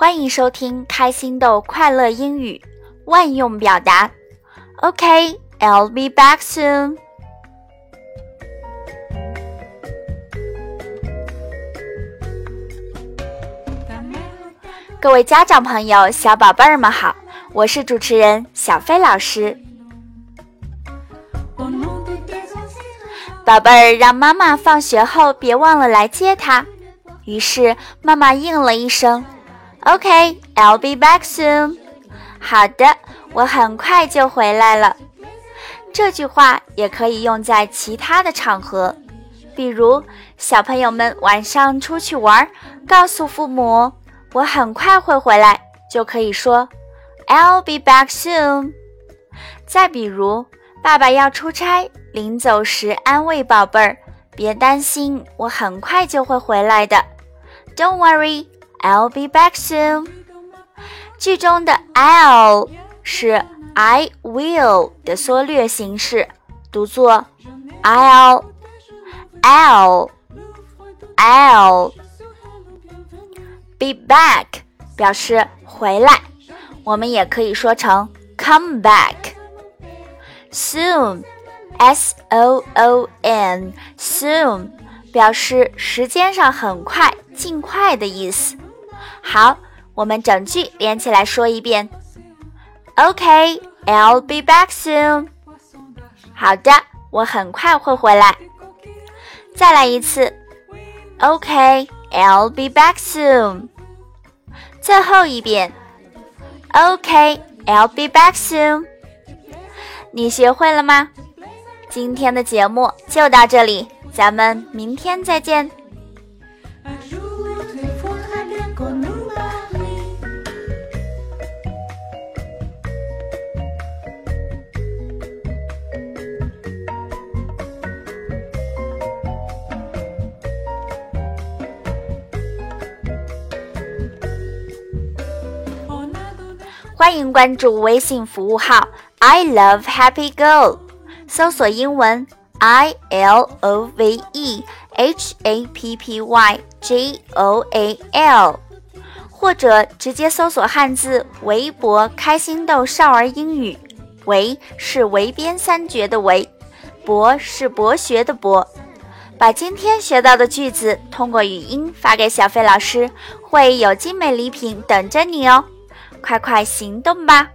欢迎收听开心豆快乐英语万用表达。OK, I'll be back soon. 各位家长朋友、小宝贝儿们好，我是主持人小飞老师。宝贝儿让妈妈放学后别忘了来接他，于是妈妈应了一声：“OK, I'll be back soon。”好的，我很快就回来了。这句话也可以用在其他的场合，比如小朋友们晚上出去玩，告诉父母：“我很快会回来。”就可以说：“I'll be back soon。”再比如，爸爸要出差。临走时安慰宝贝儿：“别担心，我很快就会回来的。”Don't worry, I'll be back soon。句中的 I'll 是 I will 的缩略形式，读作 I'll I'll I'll be back 表示回来，我们也可以说成 come back soon。S O O N soon 表示时间上很快、尽快的意思。 好，我们整句连起来说一遍。OK, I'll be back soon。好的，我很快会回来。再来一次。OK, I'll be back soon。最后一遍。OK, I'll be back soon。你学会了吗？今天的节目就到这里，咱们明天再见。欢迎关注微信服务号 “I love Happy Girl”。搜索英文 I L O V E H A P P Y G O A L，或者直接搜索汉字围博开心豆少儿英语。围是围边三绝的围，博是博学的博。把今天学到的句子通过语音发给小飞老师，会有精美礼品等着你哦！快快行动吧！